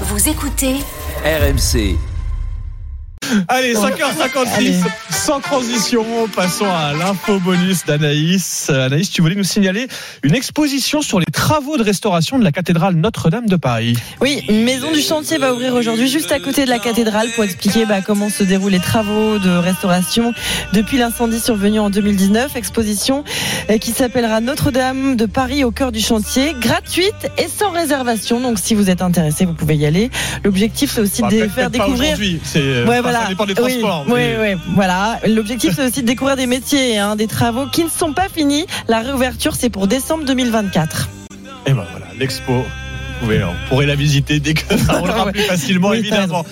Vous écoutez RMC. Allez, 5h56, sans transition, passons à l'info bonus d'Anaïs. Anaïs, tu voulais nous signaler une exposition sur les travaux de restauration de la cathédrale Notre-Dame de Paris. Oui, maison du chantier va ouvrir aujourd'hui juste à côté de la cathédrale pour expliquer bah, comment se déroulent les travaux de restauration depuis l'incendie survenu en 2019. Exposition euh, qui s'appellera Notre-Dame de Paris au cœur du chantier, gratuite et sans réservation. Donc si vous êtes intéressé, vous pouvez y aller. L'objectif c'est aussi Bah, de faire découvrir c'est, Ouais, voilà. ça dépend des transports. Oui, mais- oui, voilà. L'objectif, c'est aussi de découvrir des métiers, hein, des travaux qui ne sont pas finis. La réouverture, c'est pour décembre 2024. Et ben voilà, l'expo. Vous pouvez, on pourrait la visiter dès que ça roulera plus facilement, Oui, évidemment.